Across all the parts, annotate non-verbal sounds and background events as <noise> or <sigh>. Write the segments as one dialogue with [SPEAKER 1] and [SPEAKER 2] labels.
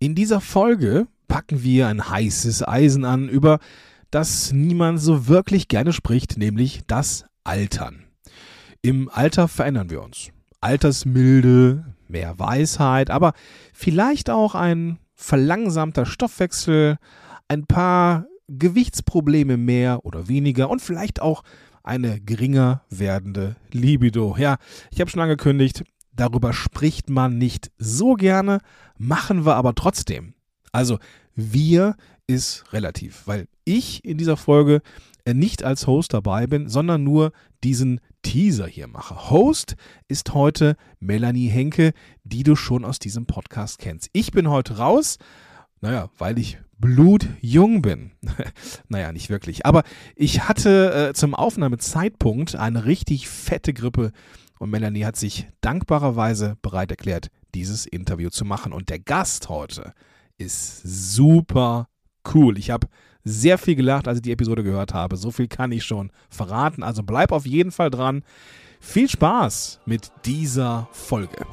[SPEAKER 1] In dieser Folge packen wir ein heißes Eisen an, über das niemand so wirklich gerne spricht, nämlich das Altern. Im Alter verändern wir uns. Altersmilde, mehr Weisheit, aber vielleicht auch ein verlangsamter Stoffwechsel, ein paar Gewichtsprobleme mehr oder weniger und vielleicht auch eine geringer werdende Libido. Ja, ich habe schon angekündigt, darüber spricht man nicht so gerne, machen wir aber trotzdem. Also wir ist relativ, weil ich in dieser Folge äh, nicht als Host dabei bin, sondern nur diesen Teaser hier mache. Host ist heute Melanie Henke, die du schon aus diesem Podcast kennst. Ich bin heute raus, naja, weil ich blutjung bin. <laughs> naja, nicht wirklich. Aber ich hatte äh, zum Aufnahmezeitpunkt eine richtig fette Grippe und Melanie hat sich dankbarerweise bereit erklärt, dieses Interview zu machen. Und der Gast heute ist super cool. Ich habe sehr viel gelacht, als ich die Episode gehört habe. So viel kann ich schon verraten. Also bleib auf jeden Fall dran. Viel Spaß mit dieser Folge.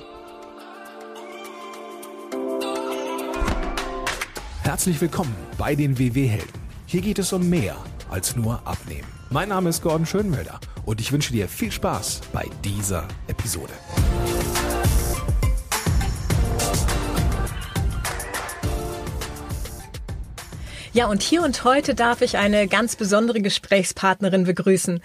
[SPEAKER 1] Herzlich willkommen bei den WW-Helden. Hier geht es um mehr als nur Abnehmen. Mein Name ist Gordon Schönwelder und ich wünsche dir viel Spaß bei dieser Episode.
[SPEAKER 2] Ja, und hier und heute darf ich eine ganz besondere Gesprächspartnerin begrüßen.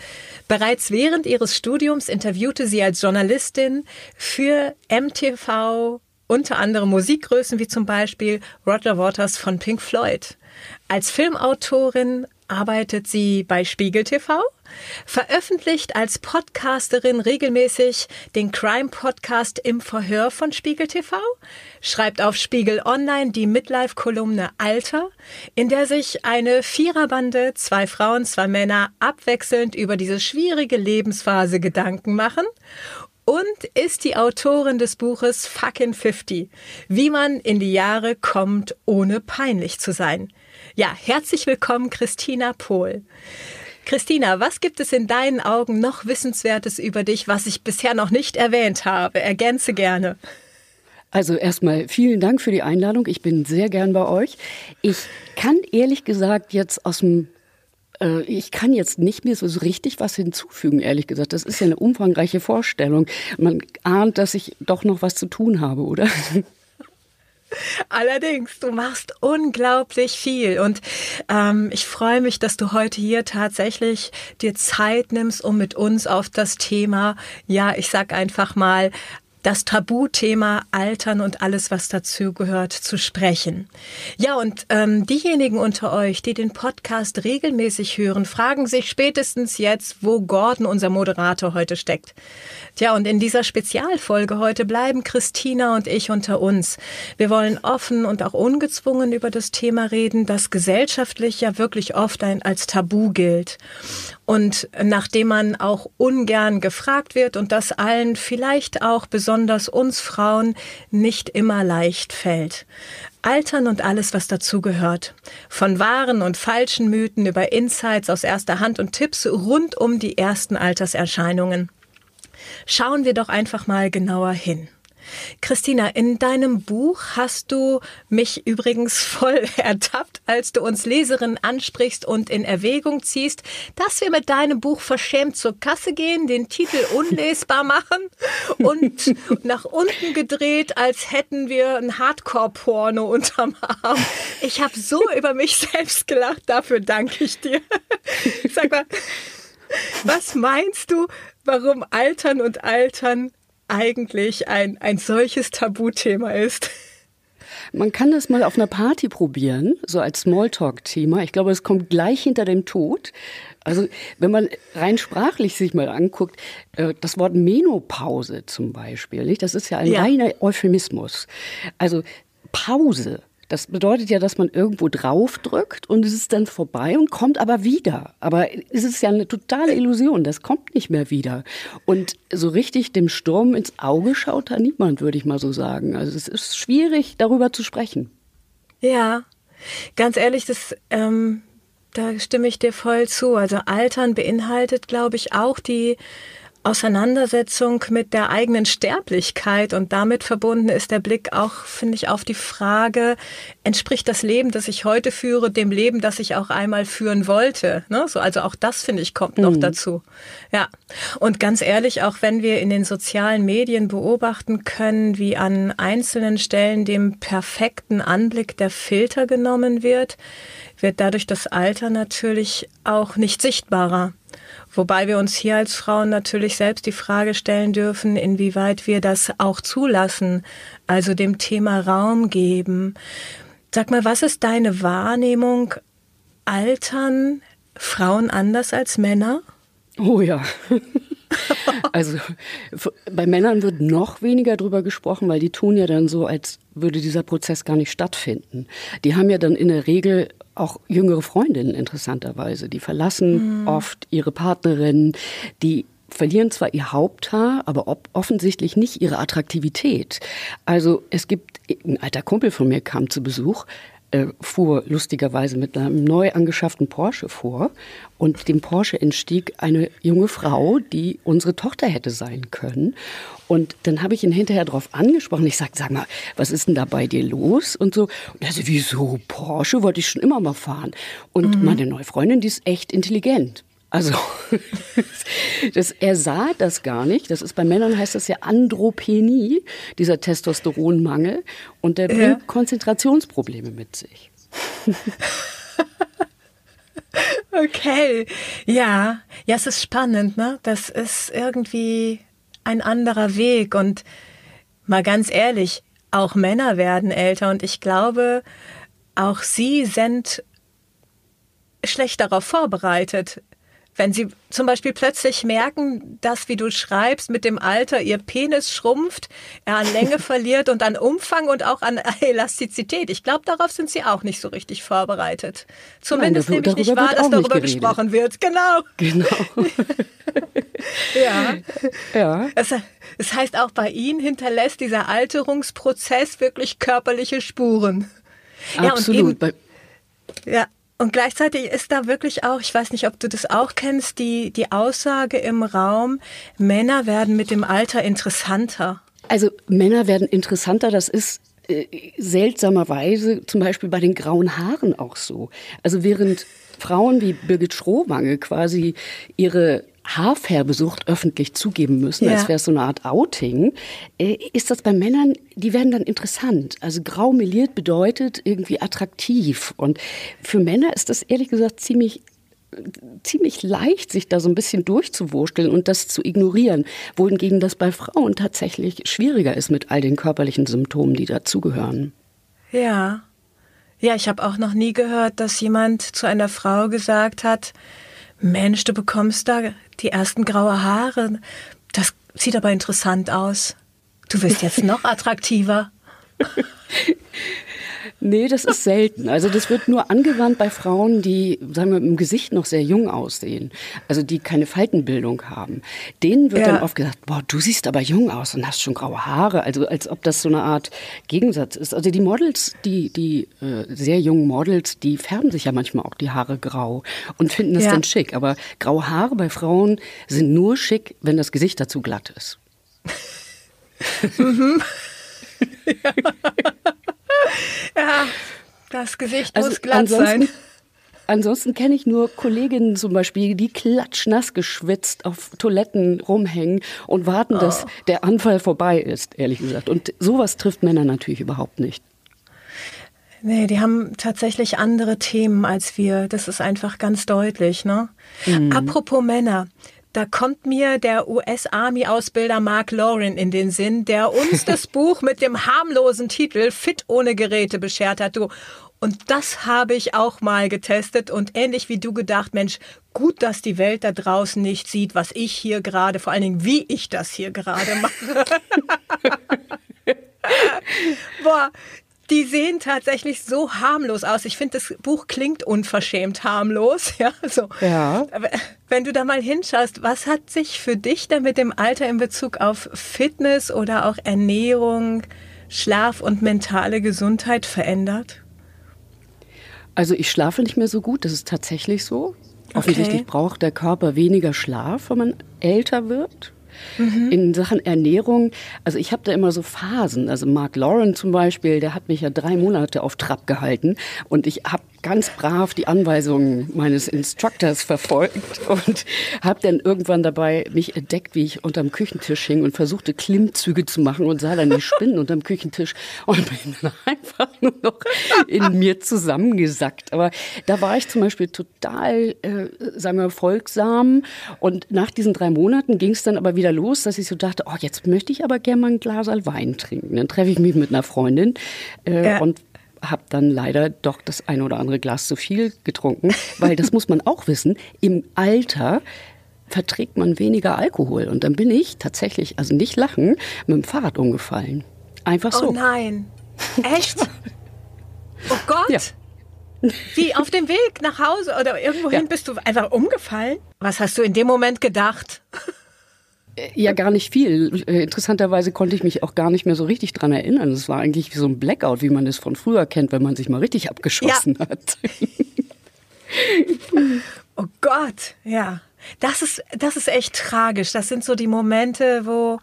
[SPEAKER 2] Bereits während ihres Studiums interviewte sie als Journalistin für MTV unter anderem Musikgrößen wie zum Beispiel Roger Waters von Pink Floyd. Als Filmautorin arbeitet sie bei Spiegel TV, veröffentlicht als Podcasterin regelmäßig den Crime-Podcast im Verhör von Spiegel TV, schreibt auf Spiegel Online die Midlife-Kolumne Alter, in der sich eine Viererbande, zwei Frauen, zwei Männer abwechselnd über diese schwierige Lebensphase Gedanken machen und ist die Autorin des Buches Fucking 50, wie man in die Jahre kommt, ohne peinlich zu sein. Ja, herzlich willkommen, Christina Pohl. Christina, was gibt es in deinen Augen noch Wissenswertes über dich, was ich bisher noch nicht erwähnt habe? Ergänze gerne.
[SPEAKER 3] Also erstmal vielen Dank für die Einladung. Ich bin sehr gern bei euch. Ich kann ehrlich gesagt jetzt aus dem äh, ich kann jetzt nicht mehr so richtig was hinzufügen, ehrlich gesagt. Das ist ja eine umfangreiche Vorstellung. Man ahnt, dass ich doch noch was zu tun habe, oder? <laughs>
[SPEAKER 2] Allerdings, du machst unglaublich viel und ähm, ich freue mich, dass du heute hier tatsächlich dir Zeit nimmst, um mit uns auf das Thema, ja, ich sag einfach mal, das Tabuthema Altern und alles, was dazu gehört, zu sprechen. Ja, und ähm, diejenigen unter euch, die den Podcast regelmäßig hören, fragen sich spätestens jetzt, wo Gordon, unser Moderator, heute steckt. Tja, und in dieser Spezialfolge heute bleiben Christina und ich unter uns. Wir wollen offen und auch ungezwungen über das Thema reden, das gesellschaftlich ja wirklich oft ein, als Tabu gilt. Und nachdem man auch ungern gefragt wird und das allen vielleicht auch besonders uns Frauen nicht immer leicht fällt. Altern und alles, was dazugehört. Von wahren und falschen Mythen über Insights aus erster Hand und Tipps rund um die ersten Alterserscheinungen. Schauen wir doch einfach mal genauer hin. Christina, in deinem Buch hast du mich übrigens voll <laughs> ertappt, als du uns Leserinnen ansprichst und in Erwägung ziehst, dass wir mit deinem Buch verschämt zur Kasse gehen, den Titel <laughs> unlesbar machen und nach unten gedreht, als hätten wir ein Hardcore-Porno unterm Arm. Ich habe so <laughs> über mich selbst gelacht, dafür danke ich dir. Sag mal, was meinst du, warum Altern und Altern eigentlich ein, ein solches Tabuthema ist.
[SPEAKER 3] Man kann das mal auf einer Party probieren, so als Smalltalk-Thema. Ich glaube, es kommt gleich hinter dem Tod. Also wenn man rein sprachlich sich mal anguckt, äh, das Wort Menopause zum Beispiel, das ist ja ein ja. reiner Euphemismus. Also Pause das bedeutet ja, dass man irgendwo draufdrückt und es ist dann vorbei und kommt aber wieder. Aber es ist ja eine totale Illusion, das kommt nicht mehr wieder. Und so richtig dem Sturm ins Auge schaut da niemand, würde ich mal so sagen. Also es ist schwierig, darüber zu sprechen.
[SPEAKER 2] Ja, ganz ehrlich, das, ähm, da stimme ich dir voll zu. Also Altern beinhaltet, glaube ich, auch die Auseinandersetzung mit der eigenen Sterblichkeit und damit verbunden ist der Blick auch, finde ich, auf die Frage, entspricht das Leben, das ich heute führe, dem Leben, das ich auch einmal führen wollte? Ne? So, also auch das, finde ich, kommt noch mhm. dazu. Ja. Und ganz ehrlich, auch wenn wir in den sozialen Medien beobachten können, wie an einzelnen Stellen dem perfekten Anblick der Filter genommen wird, wird dadurch das Alter natürlich auch nicht sichtbarer. Wobei wir uns hier als Frauen natürlich selbst die Frage stellen dürfen, inwieweit wir das auch zulassen, also dem Thema Raum geben. Sag mal, was ist deine Wahrnehmung? Altern Frauen anders als Männer?
[SPEAKER 3] Oh ja. <laughs> Also bei Männern wird noch weniger drüber gesprochen, weil die tun ja dann so, als würde dieser Prozess gar nicht stattfinden. Die haben ja dann in der Regel auch jüngere Freundinnen interessanterweise. Die verlassen mhm. oft ihre Partnerin, die verlieren zwar ihr Haupthaar, aber offensichtlich nicht ihre Attraktivität. Also es gibt, ein alter Kumpel von mir kam zu Besuch, äh, fuhr lustigerweise mit einem neu angeschafften Porsche vor und dem Porsche entstieg eine junge Frau, die unsere Tochter hätte sein können. Und dann habe ich ihn hinterher darauf angesprochen. Ich sagte, sag mal, was ist denn da bei dir los? Und so. Und er so, wieso? Porsche wollte ich schon immer mal fahren. Und mhm. meine neue Freundin, die ist echt intelligent. Also, <laughs> das, er sah das gar nicht. Das ist bei Männern heißt das ja Andropenie, dieser Testosteronmangel. Und der bringt ja. Konzentrationsprobleme mit sich. <laughs>
[SPEAKER 2] okay, ja, ja, es ist spannend, ne? Das ist irgendwie ein anderer Weg. Und mal ganz ehrlich, auch Männer werden älter und ich glaube, auch sie sind schlecht darauf vorbereitet. Wenn sie zum Beispiel plötzlich merken, dass, wie du schreibst, mit dem Alter ihr Penis schrumpft, er an Länge <laughs> verliert und an Umfang und auch an <laughs> Elastizität. Ich glaube, darauf sind sie auch nicht so richtig vorbereitet. Zumindest Nein, nehme ich nicht wahr, dass darüber gesprochen wird. Genau.
[SPEAKER 3] Genau. <laughs>
[SPEAKER 2] ja. ja. Es, es heißt auch bei Ihnen hinterlässt dieser Alterungsprozess wirklich körperliche Spuren.
[SPEAKER 3] Absolut.
[SPEAKER 2] Ja, ja, und gleichzeitig ist da wirklich auch, ich weiß nicht, ob du das auch kennst, die, die Aussage im Raum, Männer werden mit dem Alter interessanter.
[SPEAKER 3] Also Männer werden interessanter, das ist äh, seltsamerweise zum Beispiel bei den grauen Haaren auch so. Also während Frauen wie Birgit Schrohwange quasi ihre Haarfärbesucht öffentlich zugeben müssen, ja. als wäre es so eine Art Outing, äh, ist das bei Männern, die werden dann interessant. Also grau meliert bedeutet irgendwie attraktiv. Und für Männer ist das ehrlich gesagt ziemlich ziemlich leicht, sich da so ein bisschen durchzuwursteln und das zu ignorieren, wohingegen das bei Frauen tatsächlich schwieriger ist mit all den körperlichen Symptomen, die dazugehören.
[SPEAKER 2] Ja. Ja, ich habe auch noch nie gehört, dass jemand zu einer Frau gesagt hat, Mensch, du bekommst da die ersten graue Haare. Das sieht aber interessant aus. Du wirst jetzt noch <laughs> attraktiver. <laughs>
[SPEAKER 3] Nee, das ist selten. Also das wird nur angewandt bei Frauen, die, sagen wir, im Gesicht noch sehr jung aussehen. Also die keine Faltenbildung haben. Denen wird ja. dann oft gesagt, boah, du siehst aber jung aus und hast schon graue Haare. Also als ob das so eine Art Gegensatz ist. Also die Models, die, die äh, sehr jungen Models, die färben sich ja manchmal auch die Haare grau und finden das ja. dann schick. Aber graue Haare bei Frauen sind nur schick, wenn das Gesicht dazu glatt ist.
[SPEAKER 2] mhm. <laughs> <laughs> <laughs> ja. Ja, das Gesicht also muss glatt sein.
[SPEAKER 3] Ansonsten kenne ich nur Kolleginnen zum Beispiel, die klatschnass geschwitzt auf Toiletten rumhängen und warten, oh. dass der Anfall vorbei ist, ehrlich gesagt. Und sowas trifft Männer natürlich überhaupt nicht.
[SPEAKER 2] Nee, die haben tatsächlich andere Themen als wir. Das ist einfach ganz deutlich. Ne? Mhm. Apropos Männer. Da kommt mir der US-Army-Ausbilder Mark Lauren in den Sinn, der uns das <laughs> Buch mit dem harmlosen Titel Fit ohne Geräte beschert hat. Du. Und das habe ich auch mal getestet und ähnlich wie du gedacht, Mensch, gut, dass die Welt da draußen nicht sieht, was ich hier gerade, vor allen Dingen, wie ich das hier gerade mache. <laughs> Boah, die sehen tatsächlich so harmlos aus. Ich finde, das Buch klingt unverschämt harmlos. <laughs> Ja, so.
[SPEAKER 3] ja.
[SPEAKER 2] Wenn du da mal hinschaust, was hat sich für dich denn mit dem Alter in Bezug auf Fitness oder auch Ernährung, Schlaf und mentale Gesundheit verändert?
[SPEAKER 3] Also ich schlafe nicht mehr so gut, das ist tatsächlich so. Offensichtlich braucht der Körper weniger Schlaf, wenn man älter wird. Mhm. In Sachen Ernährung, also ich habe da immer so Phasen. Also Mark Lauren zum Beispiel, der hat mich ja drei Monate auf Trab gehalten und ich habe ganz brav die Anweisungen meines Instructors verfolgt und habe dann irgendwann dabei mich entdeckt, wie ich unterm Küchentisch hing und versuchte Klimmzüge zu machen und sah dann die Spinnen unterm Küchentisch und bin dann <laughs> einfach nur noch in mir zusammengesackt. Aber da war ich zum Beispiel total, äh, sagen wir, folgsam und nach diesen drei Monaten ging es dann aber wieder los, dass ich so dachte, oh, jetzt möchte ich aber gerne mal ein Glas Wein trinken. Dann treffe ich mich mit einer Freundin äh, ja. und habe dann leider doch das ein oder andere Glas zu viel getrunken, weil das muss man auch wissen, im Alter verträgt man weniger Alkohol. Und dann bin ich tatsächlich, also nicht lachen, mit dem Fahrrad umgefallen. Einfach so.
[SPEAKER 2] Oh nein. Echt? <laughs> Oh Gott. Ja. Wie auf dem Weg nach Hause oder irgendwohin ja. bist du einfach umgefallen? Was hast du in dem Moment gedacht?
[SPEAKER 3] Ja, gar nicht viel. Äh, interessanterweise konnte ich mich auch gar nicht mehr so richtig dran erinnern. Es war eigentlich wie so ein Blackout, wie man es von früher kennt, wenn man sich mal richtig abgeschossen ja. hat. <laughs>
[SPEAKER 2] oh Gott, ja. Das ist, das ist echt tragisch. Das sind so die Momente, wo,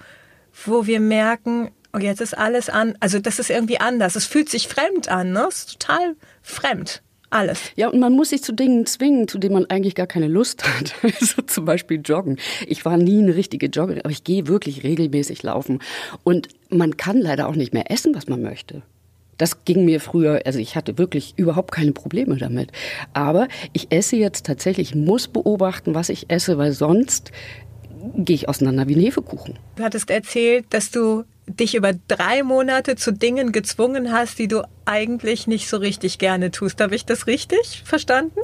[SPEAKER 2] wo wir merken, oh, jetzt ist alles an, also das ist irgendwie anders. Es fühlt sich fremd an, ne? Es ist total fremd. Alles.
[SPEAKER 3] Ja, und man muss sich zu Dingen zwingen, zu denen man eigentlich gar keine Lust hat. <laughs> Also zum Beispiel joggen. Ich war nie eine richtige Joggerin, aber ich gehe wirklich regelmäßig laufen. Und man kann leider auch nicht mehr essen, was man möchte. Das ging mir früher, also ich hatte wirklich überhaupt keine Probleme damit. Aber ich esse jetzt tatsächlich, muss beobachten, was ich esse, weil sonst gehe ich auseinander wie ein Hefekuchen.
[SPEAKER 2] Du hattest erzählt, dass du dich über drei Monate zu Dingen gezwungen hast, die du eigentlich nicht so richtig gerne tust. Habe ich das richtig verstanden?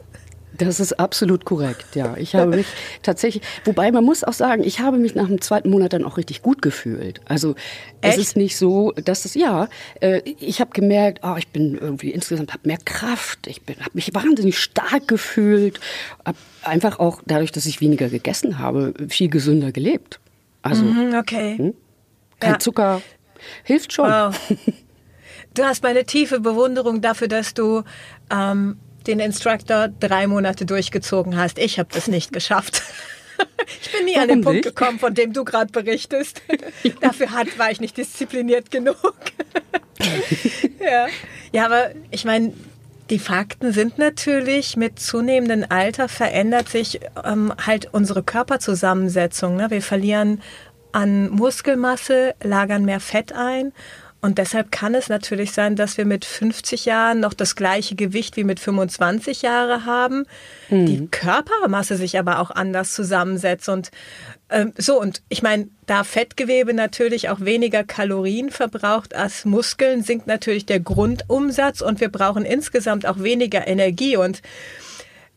[SPEAKER 3] Das ist absolut korrekt, ja. Ich habe mich <laughs> tatsächlich, wobei man muss auch sagen, ich habe mich nach dem zweiten Monat dann auch richtig gut gefühlt. Also Echt? es ist nicht so, dass es, ja, äh, ich habe gemerkt, oh, ich bin irgendwie insgesamt, habe mehr Kraft, ich habe mich wahnsinnig stark gefühlt, habe einfach auch dadurch, dass ich weniger gegessen habe, viel gesünder gelebt.
[SPEAKER 2] Also, mhm, okay. Hm?
[SPEAKER 3] Kein ja. Zucker. Hilft schon. Wow.
[SPEAKER 2] Du hast meine tiefe Bewunderung dafür, dass du ähm, den Instructor drei Monate durchgezogen hast. Ich habe das nicht geschafft. <laughs> Ich bin nie Warum an den Punkt nicht? gekommen, von dem du gerade berichtest. <laughs> <laughs> Dafür hat, war ich nicht diszipliniert genug. ja. ja, aber ich meine, die Fakten sind natürlich, mit zunehmendem Alter verändert sich ähm, halt unsere Körperzusammensetzung. Ne? Wir verlieren an Muskelmasse, lagern mehr Fett ein. Und deshalb kann es natürlich sein, dass wir mit 50 Jahren noch das gleiche Gewicht wie mit 25 Jahren haben, mhm. die Körpermasse sich aber auch anders zusammensetzt. Und ähm, so, und ich meine, da Fettgewebe natürlich auch weniger Kalorien verbraucht als Muskeln, sinkt natürlich der Grundumsatz und wir brauchen insgesamt auch weniger Energie. Und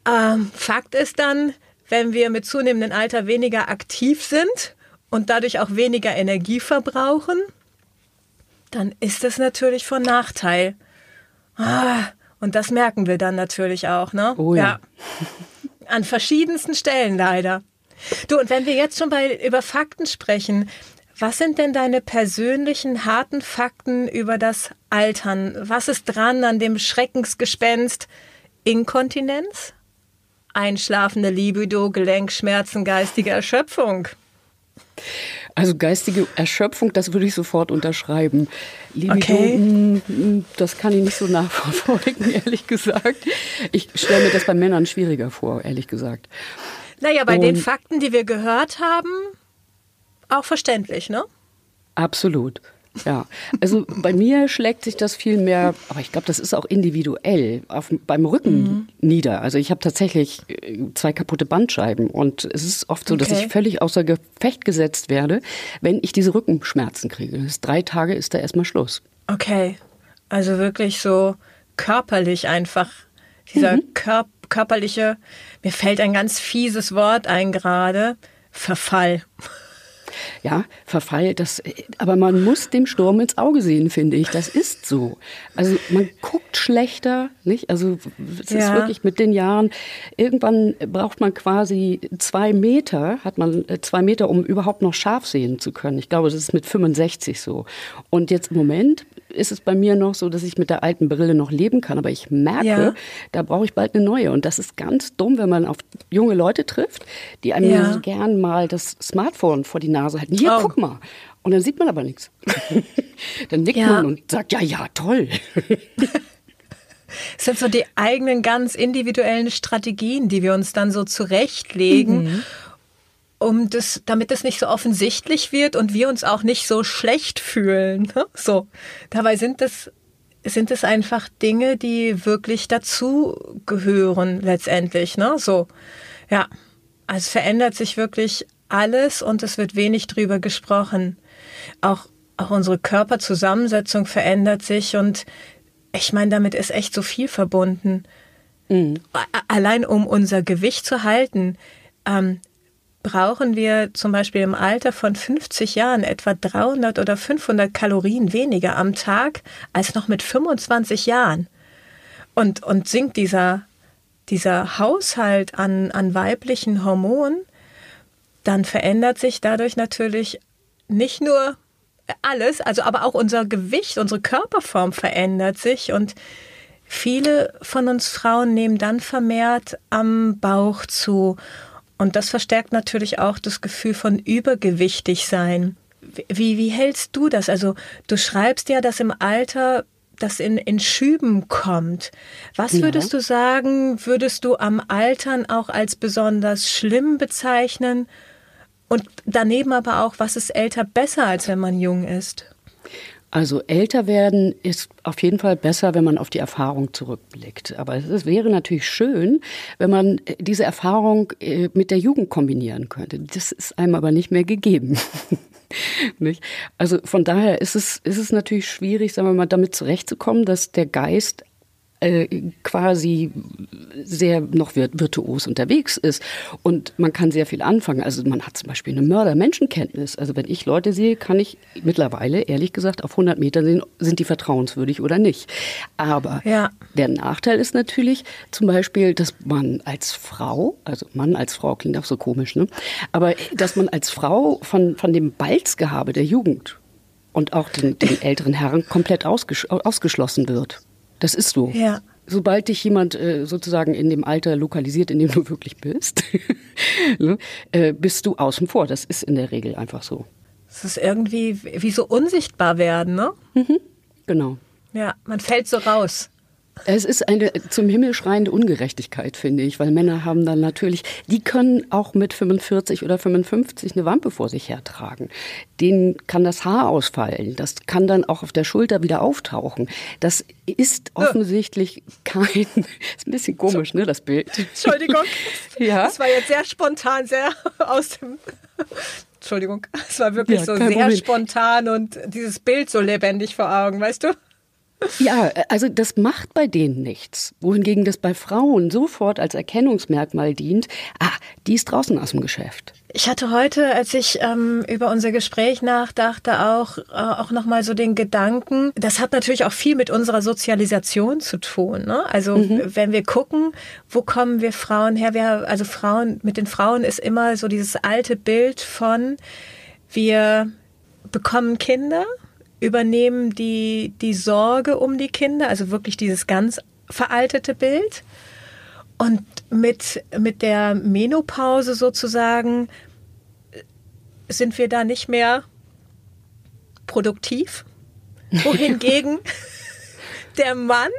[SPEAKER 2] ähm, Fakt ist dann, wenn wir mit zunehmendem Alter weniger aktiv sind, und dadurch auch weniger Energie verbrauchen, dann ist das natürlich von Nachteil. Ah, und das merken wir dann natürlich auch, ne?
[SPEAKER 3] Oh ja. ja.
[SPEAKER 2] An verschiedensten Stellen leider. Du, und wenn wir jetzt schon bei, über Fakten sprechen, was sind denn deine persönlichen harten Fakten über das Altern? Was ist dran an dem Schreckensgespenst Inkontinenz? Einschlafende Libido, Gelenkschmerzen, geistige Erschöpfung.
[SPEAKER 3] Also geistige Erschöpfung, das würde ich sofort unterschreiben. Libido, okay. Mm, mm, das kann ich nicht so nachverfolgen, <laughs> ehrlich gesagt. Ich stelle mir das bei Männern schwieriger vor, ehrlich gesagt.
[SPEAKER 2] Naja, bei Und den Fakten, die wir gehört haben, auch verständlich, ne?
[SPEAKER 3] Absolut. Ja, also bei mir schlägt sich das viel mehr, aber ich glaube, das ist auch individuell, auf, beim Rücken mhm. nieder. Also ich habe tatsächlich äh, zwei kaputte Bandscheiben und es ist oft so, okay. dass ich völlig außer Gefecht gesetzt werde, wenn ich diese Rückenschmerzen kriege. Das drei Tage ist da erstmal Schluss.
[SPEAKER 2] Okay, also wirklich so körperlich einfach, dieser mhm. Kör körperliche, mir fällt ein ganz fieses Wort ein gerade, Verfall.
[SPEAKER 3] Ja, Verfall, das, aber man muss dem Sturm ins Auge sehen, finde ich. Das ist so. Also man guckt schlechter, nicht? Also es ja. ist wirklich mit den Jahren, irgendwann braucht man quasi zwei Meter, hat man äh, zwei Meter, um überhaupt noch scharf sehen zu können. Ich glaube, das ist mit 65 so. Und jetzt im Moment ist es bei mir noch so, dass ich mit der alten Brille noch leben kann. Aber ich merke, ja. da brauche ich bald eine neue. Und das ist ganz dumm, wenn man auf junge Leute trifft, die einem ja. gern mal das Smartphone vor die Nase halten. Hier, oh. guck mal. Und dann sieht man aber nichts. <laughs> dann nickt ja. man und sagt, ja, ja, toll. <laughs>
[SPEAKER 2] Es sind so die eigenen ganz individuellen Strategien, die wir uns dann so zurechtlegen. Mhm um das, damit es nicht so offensichtlich wird und wir uns auch nicht so schlecht fühlen. Ne? So. Dabei sind es, sind es einfach Dinge, die wirklich dazu gehören letztendlich, ne? So. Ja. Also es verändert sich wirklich alles und es wird wenig drüber gesprochen. Auch, auch unsere Körperzusammensetzung verändert sich und ich meine, damit ist echt so viel verbunden. Mhm. Allein um unser Gewicht zu halten. Ähm, brauchen wir zum Beispiel im Alter von 50 Jahren etwa 300 oder 500 Kalorien weniger am Tag als noch mit 25 Jahren. Und, und sinkt dieser, dieser Haushalt an, an weiblichen Hormonen, dann verändert sich dadurch natürlich nicht nur alles, also aber auch unser Gewicht, unsere Körperform verändert sich und viele von uns Frauen nehmen dann vermehrt am Bauch zu und das verstärkt natürlich auch das Gefühl von übergewichtig sein. Wie, wie hältst du das? Also du schreibst ja, dass im Alter das in, in Schüben kommt. Was würdest ja. du sagen, würdest du am Altern auch als besonders schlimm bezeichnen? Und daneben aber auch, was ist älter besser, als wenn man jung ist?
[SPEAKER 3] Also älter werden ist auf jeden Fall besser, wenn man auf die Erfahrung zurückblickt. Aber es wäre natürlich schön, wenn man diese Erfahrung äh, mit der Jugend kombinieren könnte. Das ist einem aber nicht mehr gegeben. <laughs> also von daher ist es, ist es natürlich schwierig, sagen wir mal, damit zurechtzukommen, dass der Geist äh, quasi sehr noch virtuos unterwegs ist. Und man kann sehr viel anfangen. Also man hat zum Beispiel eine Mörder-Menschenkenntnis. Also wenn ich Leute sehe, kann ich mittlerweile, ehrlich gesagt, auf 100 Metern sehen, sind die vertrauenswürdig oder nicht. Aber ja. der Nachteil ist natürlich zum Beispiel, dass man als Frau, also Mann als Frau klingt auch so komisch, ne? aber dass man als Frau von, von dem Balzgehabe der Jugend und auch den, den älteren Herren komplett ausges ausgeschlossen wird. Das ist so. Ja. Sobald dich jemand äh, sozusagen in dem Alter lokalisiert, in dem du <laughs> wirklich bist, <laughs> ne, äh, bist du außen vor. Das ist in der Regel einfach so.
[SPEAKER 2] Es ist irgendwie wie so unsichtbar werden, ne?
[SPEAKER 3] Mhm, genau.
[SPEAKER 2] Ja, man fällt so raus.
[SPEAKER 3] Es ist eine zum Himmel schreiende Ungerechtigkeit, finde ich, weil Männer haben dann natürlich, die können auch mit 45 oder 55 eine Wampe vor sich hertragen. Denen kann das Haar ausfallen, das kann dann auch auf der Schulter wieder auftauchen. Das ist offensichtlich kein, <laughs> ist ein bisschen komisch, ne, das Bild. <laughs>
[SPEAKER 2] Entschuldigung. ja. Das war jetzt sehr spontan, sehr <laughs> aus dem Entschuldigung, es war wirklich ja, so sehr Problem. spontan und dieses Bild so lebendig vor Augen, weißt du?
[SPEAKER 3] Ja, also das macht bei denen nichts. Wohingegen das bei Frauen sofort als Erkennungsmerkmal dient, ah, die ist draußen aus dem Geschäft.
[SPEAKER 2] Ich hatte heute, als ich ähm, über unser Gespräch nachdachte, auch, äh, auch nochmal so den Gedanken, das hat natürlich auch viel mit unserer Sozialisation zu tun. Ne? Also mhm. wenn wir gucken, wo kommen wir Frauen her? Wir, also Frauen, mit den Frauen ist immer so dieses alte Bild von, wir bekommen Kinder, übernehmen die, die Sorge um die Kinder, also wirklich dieses ganz veraltete Bild. Und mit, mit der Menopause sozusagen sind wir da nicht mehr produktiv. <laughs> Wohingegen der Mann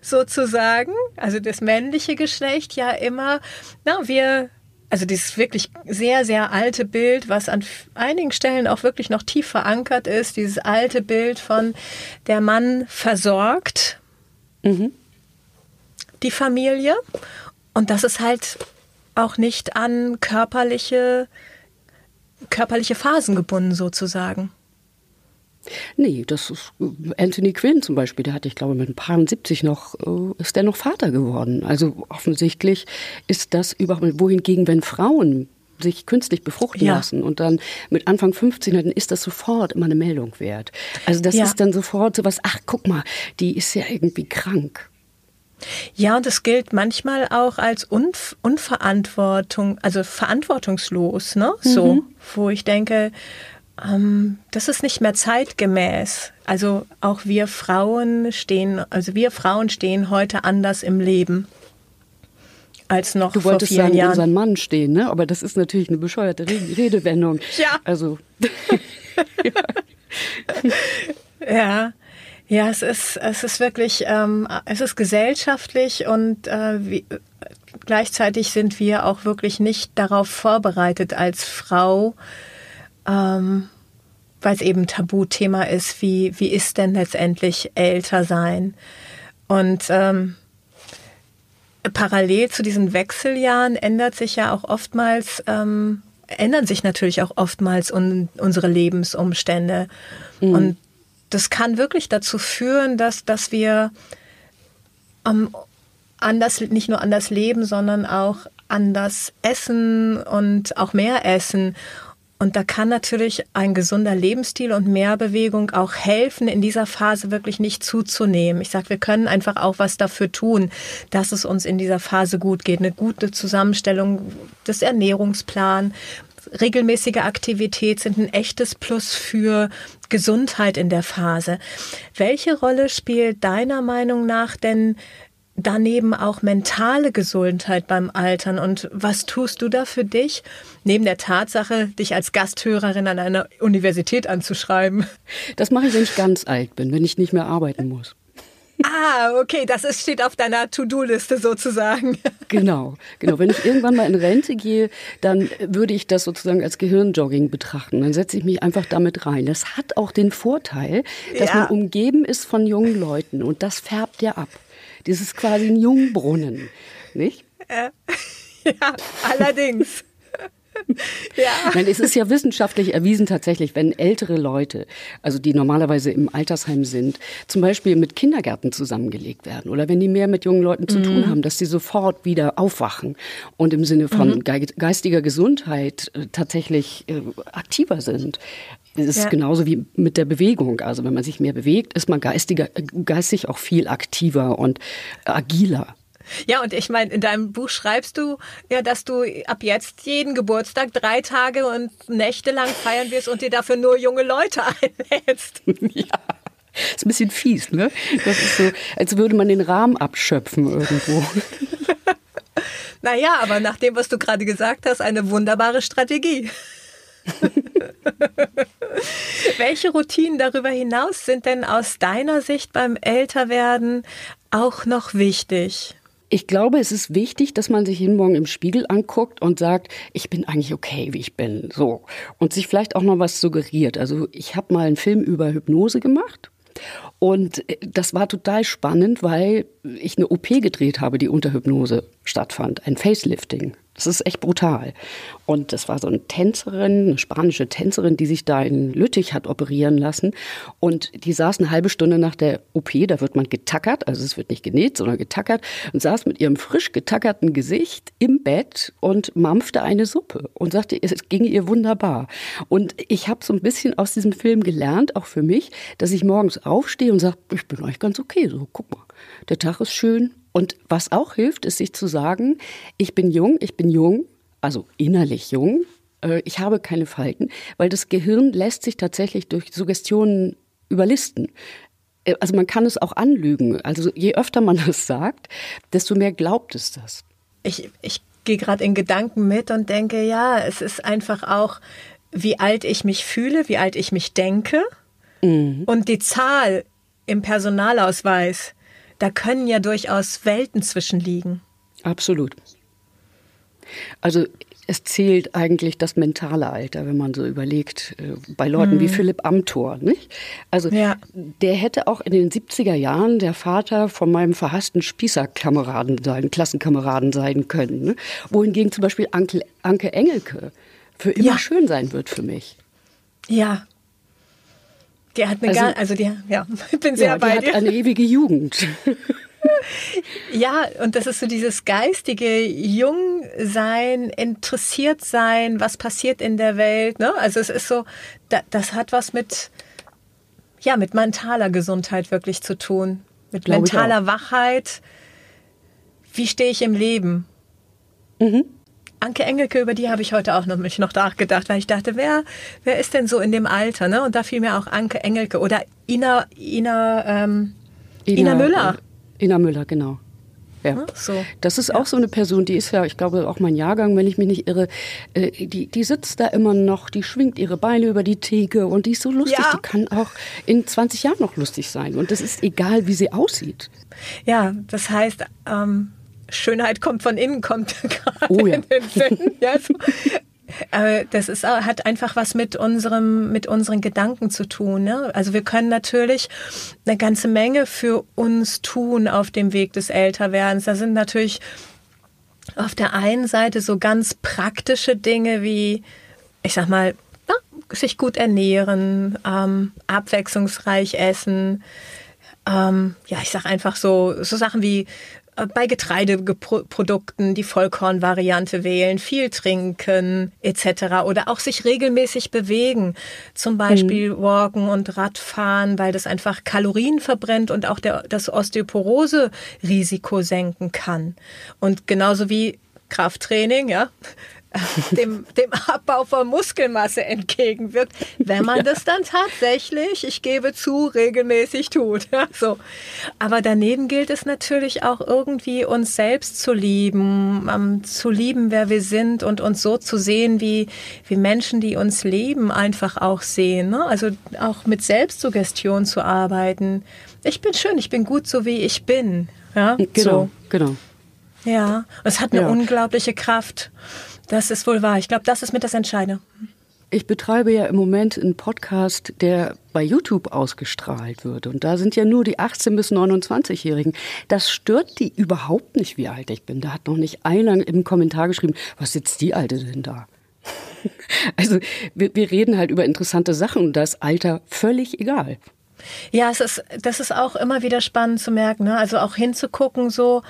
[SPEAKER 2] sozusagen, also das männliche Geschlecht, ja immer, na, wir also dieses wirklich sehr, sehr alte Bild, was an einigen Stellen auch wirklich noch tief verankert ist, dieses alte Bild von der Mann versorgt mhm. die Familie und das ist halt auch nicht an körperliche, körperliche Phasen gebunden sozusagen.
[SPEAKER 3] Nee, das ist Anthony Quinn zum Beispiel, der hatte, ich glaube, mit ein paar 70 noch, äh, ist der noch Vater geworden. Also offensichtlich ist das überhaupt, wohingegen, wenn Frauen sich künstlich befruchten ja. lassen und dann mit Anfang 15, dann ist das sofort immer eine Meldung wert. Also das ja. ist dann sofort so was, ach guck mal, die ist ja irgendwie krank.
[SPEAKER 2] Ja, und es gilt manchmal auch als Unf Unverantwortung, also verantwortungslos, ne? So, mhm. wo ich denke, das ist nicht mehr zeitgemäß. Also auch wir Frauen stehen, also wir Frauen stehen heute anders im Leben als noch
[SPEAKER 3] du wolltest
[SPEAKER 2] vor vielen
[SPEAKER 3] sagen,
[SPEAKER 2] Jahren.
[SPEAKER 3] unseren Mann stehen, ne? Aber das ist natürlich eine bescheuerte <laughs> Redewendung.
[SPEAKER 2] ja.
[SPEAKER 3] Also.
[SPEAKER 2] ja. <laughs> ja. Ja, es ist, es ist wirklich, ähm, es ist gesellschaftlich und äh, wie, gleichzeitig sind wir auch wirklich nicht darauf vorbereitet als Frau, ähm, weil es eben Tabuthema ist, wie, wie ist denn letztendlich älter sein? Und ähm, parallel zu diesen Wechseljahren ändert sich ja auch oftmals, ähm, ändern sich natürlich auch oftmals un unsere Lebensumstände. Mhm. Und das kann wirklich dazu führen, dass, dass wir ähm, anders, nicht nur anders leben, sondern auch anders essen und auch mehr essen. Und da kann natürlich ein gesunder Lebensstil und mehr Bewegung auch helfen, in dieser Phase wirklich nicht zuzunehmen. Ich sage, wir können einfach auch was dafür tun, dass es uns in dieser Phase gut geht. Eine gute Zusammenstellung des Ernährungsplans, regelmäßige Aktivität sind ein echtes Plus für Gesundheit in der Phase. Welche Rolle spielt deiner Meinung nach denn daneben auch mentale Gesundheit beim Altern. Und was tust du da für dich, neben der Tatsache, dich als Gasthörerin an einer Universität anzuschreiben?
[SPEAKER 3] Das mache ich, wenn ich ganz alt bin, wenn ich nicht mehr arbeiten muss.
[SPEAKER 2] Ah, okay, das ist, steht auf deiner To-Do-Liste sozusagen. <laughs>
[SPEAKER 3] Genau, genau. Wenn ich irgendwann mal in Rente gehe, dann würde ich das sozusagen als Gehirnjogging betrachten. Dann setze ich mich einfach damit rein. Das hat auch den Vorteil, dass ja. man umgeben ist von jungen Leuten und das färbt ja ab. Das ist quasi ein Jungbrunnen, nicht?
[SPEAKER 2] Äh, <laughs> ja, allerdings.
[SPEAKER 3] Ja. Nein, es ist ja wissenschaftlich erwiesen tatsächlich, wenn ältere Leute, also die normalerweise im Altersheim sind, zum Beispiel mit Kindergärten zusammengelegt werden oder wenn die mehr mit jungen Leuten zu mhm. tun haben, dass sie sofort wieder aufwachen und im Sinne von mhm. geistiger Gesundheit äh, tatsächlich äh, aktiver sind. Es ist ja. genauso wie mit der Bewegung. Also wenn man sich mehr bewegt, ist man geistiger, geistig auch viel aktiver und agiler.
[SPEAKER 2] Ja, und ich meine, in deinem Buch schreibst du ja, dass du ab jetzt jeden Geburtstag drei Tage und Nächte lang feiern wirst und dir dafür nur junge Leute <laughs> einlädst.
[SPEAKER 3] Ja. Ist ein bisschen fies, ne? Das ist so, als würde man den Rahmen abschöpfen irgendwo. <laughs>
[SPEAKER 2] naja, aber nach dem, was du gerade gesagt hast, eine wunderbare Strategie. <laughs> Welche Routinen darüber hinaus sind denn aus deiner Sicht beim Älterwerden auch noch wichtig?
[SPEAKER 3] Ich glaube, es ist wichtig, dass man sich jeden Morgen im Spiegel anguckt und sagt, ich bin eigentlich okay, wie ich bin, so. Und sich vielleicht auch noch was suggeriert. Also ich habe mal einen Film über Hypnose gemacht und das war total spannend, weil ich eine OP gedreht habe, die unter Hypnose stattfand, ein Facelifting. Das ist echt brutal. Und das war so eine Tänzerin, eine spanische Tänzerin, die sich da in Lüttich hat operieren lassen. Und die saß eine halbe Stunde nach der OP, da wird man getackert, also es wird nicht genäht, sondern getackert, und saß mit ihrem frisch getackerten Gesicht im Bett und mampfte eine Suppe und sagte, es ging ihr wunderbar. Und ich habe so ein bisschen aus diesem Film gelernt, auch für mich, dass ich morgens aufstehe und sage, ich bin eigentlich ganz okay, so guck mal, der Tag ist schön, und was auch hilft, ist sich zu sagen, ich bin jung, ich bin jung, also innerlich jung, äh, ich habe keine Falten, weil das Gehirn lässt sich tatsächlich durch Suggestionen überlisten. Äh, also man kann es auch anlügen. Also je öfter man <laughs> das sagt, desto mehr glaubt es das.
[SPEAKER 2] Ich, ich gehe gerade in Gedanken mit und denke, ja, es ist einfach auch, wie alt ich mich fühle, wie alt ich mich denke. Mhm. Und die Zahl im Personalausweis, da können ja durchaus Welten zwischenliegen.
[SPEAKER 3] Absolut. Also es zählt eigentlich das mentale Alter, wenn man so überlegt, äh, bei Leuten hm. wie Philipp Amthor. Nicht? Also ja. der hätte auch in den 70er Jahren der Vater von meinem verhassten Spießerkameraden sein, Klassenkameraden sein können. Ne? Wohingegen zum Beispiel Anke, Anke Engelke für immer ja. schön sein wird für mich.
[SPEAKER 2] Ja, die hat eine also, gar, also die, ja, ich <laughs> bin sehr ja,
[SPEAKER 3] bei
[SPEAKER 2] die
[SPEAKER 3] dir. hat eine ewige Jugend. <laughs>
[SPEAKER 2] ja, und das ist so dieses geistige Jungsein, interessiert sein, was passiert in der Welt. Ne? Also es ist so, das hat was mit, ja, mit mentaler Gesundheit wirklich zu tun. Mit Glaube mentaler Wachheit. Wie stehe ich im Leben? Mhm. Anke Engelke, über die habe ich heute auch noch mich noch nachgedacht, weil ich dachte, wer, wer ist denn so in dem Alter? Ne? Und da fiel mir auch Anke Engelke oder Ina, Ina, ähm, Ina, Ina Müller.
[SPEAKER 3] Äh, Ina Müller, genau. Ja. Ne? So. Das ist auch so eine Person, die ist ja, ich glaube, auch mein Jahrgang, wenn ich mich nicht irre, äh, die, die sitzt da immer noch, die schwingt ihre Beine über die Theke und die ist so lustig. Ja. Die kann auch in 20 Jahren noch lustig sein. Und das ist egal, wie sie aussieht.
[SPEAKER 2] Ja, das heißt, ähm, Schönheit kommt von innen, kommt <laughs> gerade oh ja. in den Sinn. Ja, so. Das ist, hat einfach was mit unserem, mit unseren Gedanken zu tun. Ne? Also wir können natürlich eine ganze Menge für uns tun auf dem Weg des Älterwerdens. Da sind natürlich auf der einen Seite so ganz praktische Dinge wie, ich sag mal, na, sich gut ernähren, ähm, abwechslungsreich essen. Ähm, ja, ich sag einfach so, so Sachen wie bei Getreideprodukten die Vollkornvariante wählen, viel trinken etc. Oder auch sich regelmäßig bewegen, zum Beispiel mhm. walken und Radfahren, weil das einfach Kalorien verbrennt und auch der, das Osteoporose-Risiko senken kann. Und genauso wie Krafttraining, ja, <laughs> dem, dem Abbau von Muskelmasse entgegenwirkt, wenn man ja. das dann tatsächlich, ich gebe zu, regelmäßig tut. Ja, so. Aber daneben gilt es natürlich auch irgendwie, uns selbst zu lieben, um, zu lieben, wer wir sind und uns so zu sehen, wie, wie Menschen, die uns leben, einfach auch sehen. Ne? Also auch mit Selbstsuggestion zu arbeiten. Ich bin schön, ich bin gut so, wie ich bin. Ja,
[SPEAKER 3] genau, so. genau.
[SPEAKER 2] Ja, es hat eine ja. unglaubliche Kraft. Das ist wohl wahr. Ich glaube, das ist mit das Entscheidende.
[SPEAKER 3] Ich betreibe ja im Moment einen Podcast, der bei YouTube ausgestrahlt wird. Und da sind ja nur die 18- bis 29-Jährigen. Das stört die überhaupt nicht, wie alt ich bin. Da hat noch nicht einer im Kommentar geschrieben, was sitzt die Alte denn da? <laughs> Also wir, wir reden halt über interessante Sachen und das Alter völlig egal.
[SPEAKER 2] Ja, es ist, das ist auch immer wieder spannend zu merken. Ne? Also auch hinzugucken, so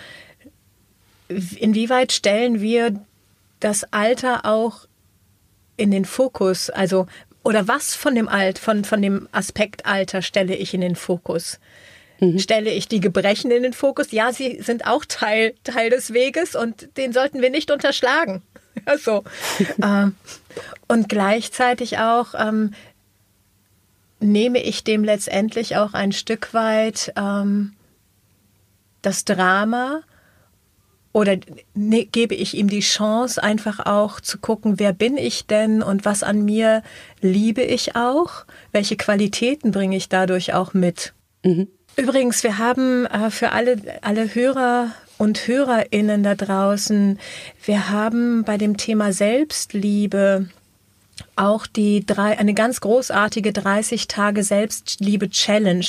[SPEAKER 2] inwieweit stellen wir das Alter auch in den Fokus, also oder was von dem Alt, von, von dem Aspekt Alter stelle ich in den Fokus? Mhm. Stelle ich die Gebrechen in den Fokus? Ja, sie sind auch Teil, Teil des Weges und den sollten wir nicht unterschlagen. <laughs> Ja, so. <laughs> ähm, und gleichzeitig auch ähm, nehme ich dem letztendlich auch ein Stück weit ähm, das Drama oder ne, gebe ich ihm die Chance, einfach auch zu gucken, wer bin ich denn und was an mir liebe ich auch? Welche Qualitäten bringe ich dadurch auch mit? Mhm. Übrigens, wir haben äh, für alle, alle Hörer und Hörerinnen da draußen, wir haben bei dem Thema Selbstliebe auch die drei, eine ganz großartige 30 Tage Selbstliebe Challenge.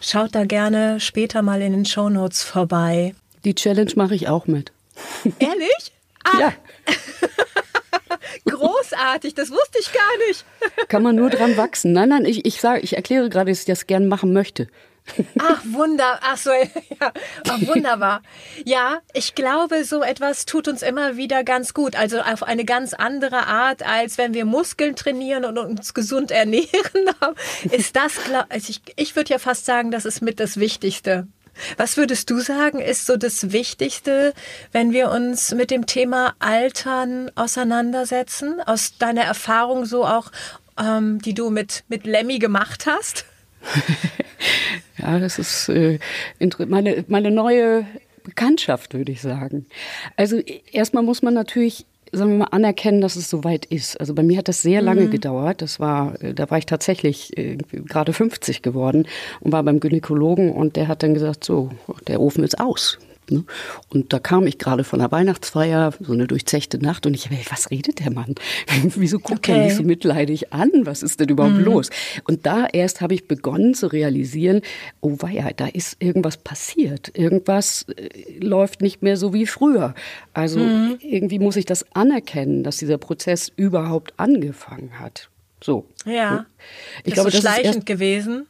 [SPEAKER 2] Schaut da gerne später mal in den Show Notes vorbei.
[SPEAKER 3] Die Challenge mache ich auch mit.
[SPEAKER 2] Ehrlich?
[SPEAKER 3] Ah. Ja. <laughs>
[SPEAKER 2] Großartig, das wusste ich gar nicht. <laughs>
[SPEAKER 3] Kann man nur dran wachsen. Nein, nein, ich, ich, sage, ich erkläre gerade, dass ich das gerne machen möchte. <laughs>
[SPEAKER 2] Ach, wunder, ach so, ja, ach, wunderbar. Ja, ich glaube, so etwas tut uns immer wieder ganz gut. Also auf eine ganz andere Art, als wenn wir Muskeln trainieren und uns gesund ernähren. Ist das, also ich, ich würde ja fast sagen, das ist mit das Wichtigste. Was würdest du sagen, ist so das Wichtigste, wenn wir uns mit dem Thema Altern auseinandersetzen? Aus deiner Erfahrung so auch, ähm, die du mit, mit Lemmy gemacht hast? <laughs>
[SPEAKER 3] ja, das ist äh, meine, meine neue Bekanntschaft, würde ich sagen. Also erstmal muss man natürlich sagen wir mal, anerkennen, dass es soweit ist. Also bei mir hat das sehr lange mhm. gedauert. Das war, äh, da war ich tatsächlich äh, gerade 50 geworden und war beim Gynäkologen und der hat dann gesagt, so, der Ofen ist aus. Ne? Und da kam ich gerade von der Weihnachtsfeier, so eine durchzechte Nacht, und ich habe, was redet der Mann? <laughs> Wieso guckt okay. er mich so mitleidig an? Was ist denn überhaupt mhm. los? Und da erst habe ich begonnen zu realisieren, oh weia, da ist irgendwas passiert. Irgendwas äh, läuft nicht mehr so wie früher. Also mhm. irgendwie muss ich das anerkennen, dass dieser Prozess überhaupt angefangen hat. So.
[SPEAKER 2] Ja. Ich ist glaube, so das schleichend ist gewesen.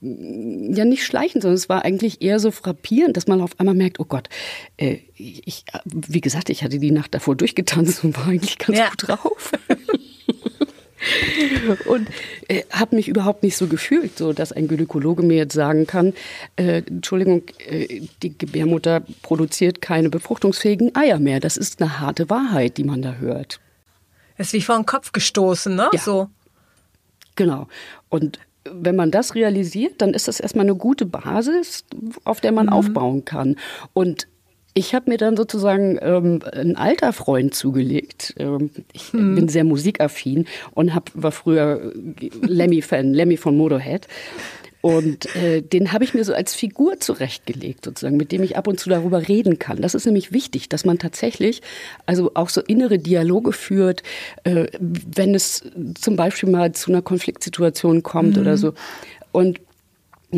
[SPEAKER 3] Ja nicht schleichend, sondern es war eigentlich eher so frappierend, dass man auf einmal merkt, oh Gott, äh, ich, wie gesagt, ich hatte die Nacht davor durchgetanzt und war eigentlich ganz ja. gut drauf. <laughs> und äh, habe mich überhaupt nicht so gefühlt, so dass ein Gynäkologe mir jetzt sagen kann, äh, Entschuldigung, äh, die Gebärmutter produziert keine befruchtungsfähigen Eier mehr. Das ist eine harte Wahrheit, die man da hört.
[SPEAKER 2] Das ist wie vor den Kopf gestoßen, ne?
[SPEAKER 3] Ja. So. Genau. Und wenn man das realisiert, dann ist das erstmal eine gute Basis, auf der man mhm. aufbauen kann. Und ich habe mir dann sozusagen ähm, einen alter Freund zugelegt. Ähm, ich hm. bin sehr musikaffin und hab, war früher Lemmy-Fan, Lemmy von Motorhead. Und äh, den habe ich mir so als Figur zurechtgelegt, sozusagen, mit dem ich ab und zu darüber reden kann. Das ist nämlich wichtig, dass man tatsächlich also auch so innere Dialoge führt, äh, wenn es zum Beispiel mal zu einer Konfliktsituation kommt mhm. oder so. Und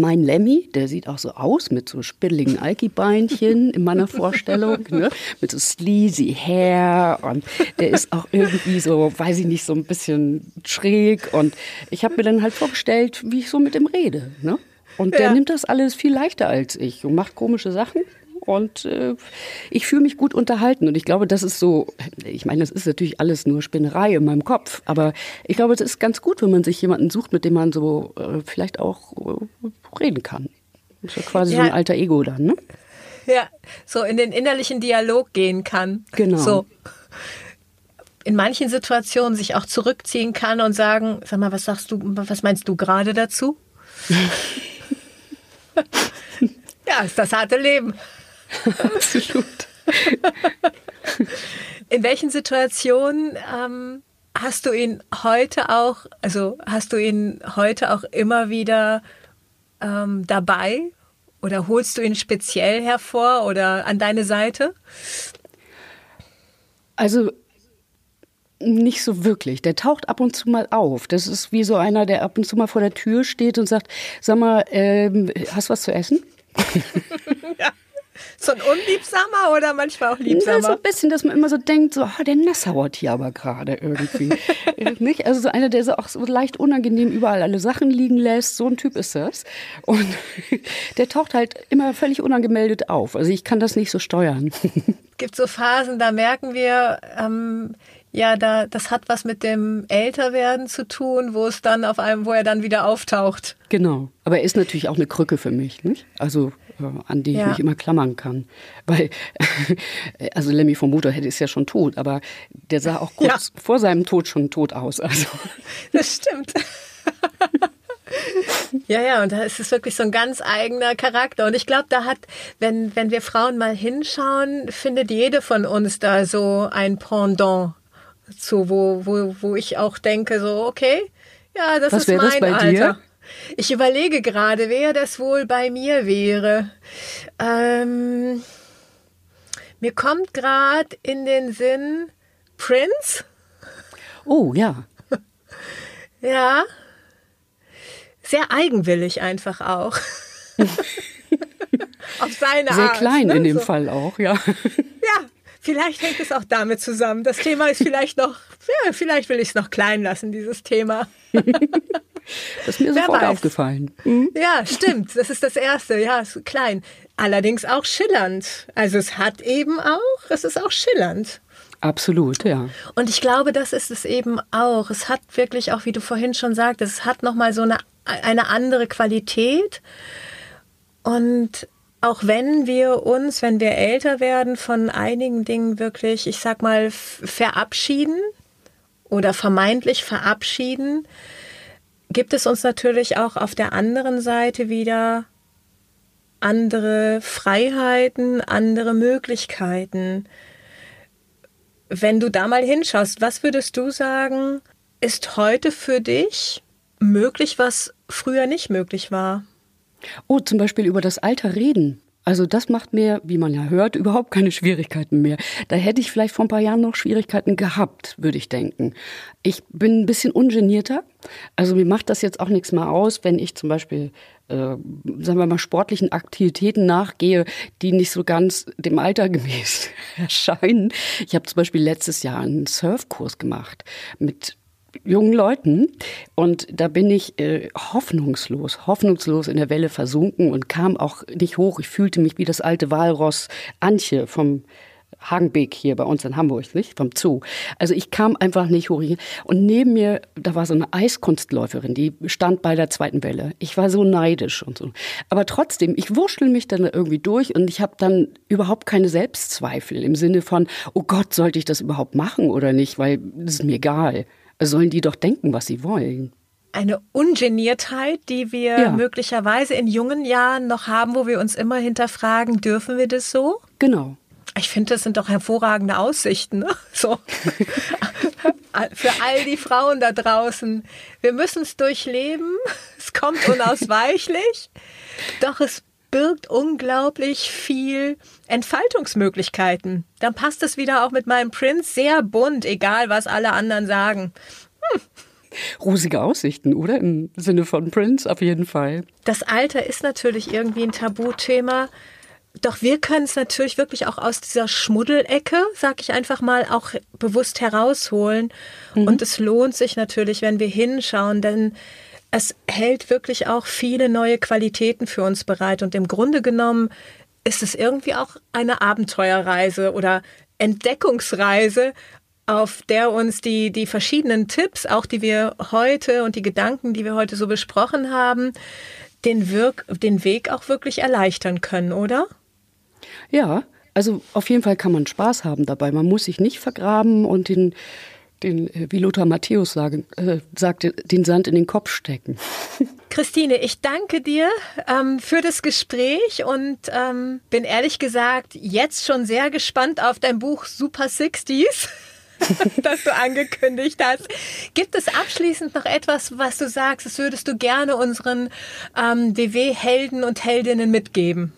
[SPEAKER 3] mein Lemmy, der sieht auch so aus mit so spitteligen Alki-Beinchen in meiner <laughs> Vorstellung, ne? mit so sleazy Hair und der ist auch irgendwie so, weiß ich nicht, so ein bisschen schräg und ich habe mir dann halt vorgestellt, wie ich so mit ihm rede. Ne? Und der ja. nimmt das alles viel leichter als ich und macht komische Sachen und äh, ich fühle mich gut unterhalten. Und ich glaube, das ist so, ich meine, das ist natürlich alles nur Spinnerei in meinem Kopf, aber ich glaube, es ist ganz gut, wenn man sich jemanden sucht, mit dem man so äh, vielleicht auch äh, reden kann. Das ist ja quasi ja. so ein alter Ego dann, ne?
[SPEAKER 2] Ja, so in den innerlichen Dialog gehen kann.
[SPEAKER 3] Genau.
[SPEAKER 2] So in manchen Situationen sich auch zurückziehen kann und sagen, sag mal, was sagst du, was meinst du gerade dazu? <laughs> ja, ist das harte Leben. <laughs> Absolut. In welchen Situationen ähm, hast du ihn heute auch, also hast du ihn heute auch immer wieder ähm, dabei oder holst du ihn speziell hervor oder an deine Seite?
[SPEAKER 3] Also nicht so wirklich. Der taucht ab und zu mal auf. Das ist wie so einer, der ab und zu mal vor der Tür steht und sagt, sag mal, ähm, hast du was zu essen? <laughs> <laughs>
[SPEAKER 2] ja. So ein unliebsamer oder manchmal auch liebsamer? Ja,
[SPEAKER 3] so ein bisschen, dass man immer so denkt, so, oh, der nassauert hier aber gerade irgendwie. <laughs> nicht? Also so einer, der so auch so leicht unangenehm überall alle Sachen liegen lässt. So ein Typ ist das. Und <laughs> der taucht halt immer völlig unangemeldet auf. Also ich kann das nicht so steuern. <laughs>
[SPEAKER 2] Gibt so Phasen, da merken wir, ähm, ja, da, das hat was mit dem Älterwerden zu tun, wo es dann auf einem, wo er dann wieder auftaucht.
[SPEAKER 3] Genau. Aber er ist natürlich auch eine Krücke für mich, nicht? Also äh, an die ich mich immer klammern kann. Weil, <laughs> also Lemmy vom Motorhead ist ja schon tot, aber der sah auch kurz ja. vor seinem Tod schon tot aus. Also. <laughs>
[SPEAKER 2] Das stimmt. <laughs> Ja, ja, und da ist es wirklich so ein ganz eigener Charakter. Und ich glaube, da hat, wenn, wenn wir Frauen mal hinschauen, findet jede von uns da so ein Pendant zu, wo, wo, wo ich auch denke, so, okay, ja, das
[SPEAKER 3] Was
[SPEAKER 2] ist mein
[SPEAKER 3] das bei
[SPEAKER 2] Alter.
[SPEAKER 3] Dir?
[SPEAKER 2] Ich überlege gerade, wer das wohl bei mir wäre. Ähm, mir kommt gerade in den Sinn Prince.
[SPEAKER 3] Oh, ja. <laughs>
[SPEAKER 2] ja. Sehr eigenwillig einfach auch. <laughs> Auf seine
[SPEAKER 3] Sehr
[SPEAKER 2] Art.
[SPEAKER 3] klein ne? in dem so. Fall auch, ja. <laughs>
[SPEAKER 2] Ja, vielleicht hängt es auch damit zusammen. Das Thema ist vielleicht noch, ja, vielleicht will ich es noch klein lassen, dieses Thema.
[SPEAKER 3] Das ist mir sofort aufgefallen.
[SPEAKER 2] Mhm. Ja, stimmt. Das ist das Erste. Ja, ist klein. Allerdings auch schillernd. Also es hat eben auch, es ist auch schillernd.
[SPEAKER 3] Absolut, ja.
[SPEAKER 2] Und ich glaube, das ist es eben auch. Es hat wirklich auch, wie du vorhin schon sagtest, es hat nochmal so eine, eine andere Qualität. Und auch wenn wir uns, wenn wir älter werden, von einigen Dingen wirklich, ich sag mal, verabschieden oder vermeintlich verabschieden, gibt es uns natürlich auch auf der anderen Seite wieder andere Freiheiten, andere Möglichkeiten. Wenn du da mal hinschaust, was würdest du sagen, ist heute für dich möglich, was früher nicht möglich war?
[SPEAKER 3] Oh, zum Beispiel über das Alter reden. Also das macht mir, wie man ja hört, <laughs> überhaupt keine Schwierigkeiten mehr. Da hätte ich vielleicht vor ein paar Jahren noch Schwierigkeiten gehabt, würde ich denken. Ich bin ein bisschen ungenierter. Also mir macht das jetzt auch nichts mehr aus, wenn ich zum Beispiel, äh, sagen wir mal, sportlichen Aktivitäten nachgehe, die nicht so ganz dem Alter gemäß <laughs> erscheinen. Ich habe zum Beispiel letztes Jahr einen Surfkurs gemacht mit jungen Leuten. Und da bin ich äh, hoffnungslos, hoffnungslos in der Welle versunken und kam auch nicht hoch. Ich fühlte mich wie das alte Walross Antje vom Hagenbeek hier bei uns in Hamburg, nicht? Vom Zoo. Also ich kam einfach nicht hoch. Und neben mir, da war so eine Eiskunstläuferin, die stand bei der zweiten Welle. Ich war so neidisch und so. Aber trotzdem, ich wurschtel mich dann irgendwie durch und ich habe dann überhaupt keine Selbstzweifel im Sinne von, oh Gott, sollte ich das überhaupt machen oder nicht, weil das ist mir egal. Sollen die doch denken, was sie wollen
[SPEAKER 2] eine Ungeniertheit, die wir ja. möglicherweise in jungen Jahren noch haben, wo wir uns immer hinterfragen, dürfen wir das so?
[SPEAKER 3] Genau.
[SPEAKER 2] Ich finde, das sind doch hervorragende Aussichten. Ne? <laughs> So. <laughs> Für all die Frauen da draußen. Wir müssen es durchleben. Es kommt unausweichlich. Doch es birgt unglaublich viel Entfaltungsmöglichkeiten. Dann passt es wieder auch mit meinem Prinz sehr bunt, egal was alle anderen sagen.
[SPEAKER 3] Hm. Rosige Aussichten, oder? Im Sinne von Prince auf jeden Fall.
[SPEAKER 2] Das Alter ist natürlich irgendwie ein Tabuthema. Doch wir können es natürlich wirklich auch aus dieser Schmuddelecke, sag ich einfach mal, auch bewusst herausholen. Mhm. Und es lohnt sich natürlich, wenn wir hinschauen, denn es hält wirklich auch viele neue Qualitäten für uns bereit. Und im Grunde genommen ist es irgendwie auch eine Abenteuerreise oder Entdeckungsreise, auf der uns die, die verschiedenen Tipps, auch die wir heute und die Gedanken, die wir heute so besprochen haben, den, Wirk den Weg auch wirklich erleichtern können, oder?
[SPEAKER 3] Ja, also auf jeden Fall kann man Spaß haben dabei. Man muss sich nicht vergraben und den, den äh, wie Lothar Matthäus sagen, äh, sagte, den Sand in den Kopf stecken. <laughs>
[SPEAKER 2] Christine, ich danke dir ähm, für das Gespräch und ähm, bin ehrlich gesagt jetzt schon sehr gespannt auf dein Buch Super 60s. <laughs> das du angekündigt hast. Gibt es abschließend noch etwas, was du sagst, das würdest du gerne unseren ähm, WW-Helden und Heldinnen mitgeben?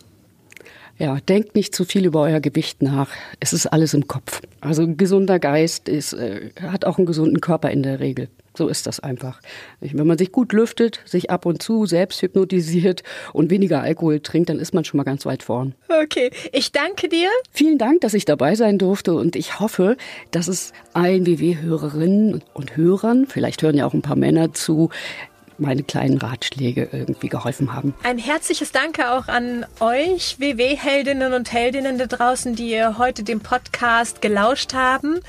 [SPEAKER 3] Ja, denkt nicht zu viel über euer Gewicht nach. Es ist alles im Kopf. Also ein gesunder Geist ist, äh, hat auch einen gesunden Körper in der Regel. So ist das einfach. Wenn man sich gut lüftet, sich ab und zu selbst hypnotisiert und weniger Alkohol trinkt, dann ist man schon mal ganz weit vorn.
[SPEAKER 2] Okay, ich danke dir.
[SPEAKER 3] Vielen Dank, dass ich dabei sein durfte und ich hoffe, dass es allen WW-Hörerinnen und Hörern, vielleicht hören ja auch ein paar Männer zu, meine kleinen Ratschläge irgendwie geholfen haben.
[SPEAKER 2] Ein herzliches Danke auch an euch, WW-Heldinnen und Heldinnen da draußen, die ihr heute dem Podcast gelauscht haben.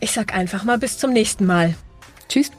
[SPEAKER 2] Ich sag einfach mal bis zum nächsten Mal.
[SPEAKER 3] Tschüss.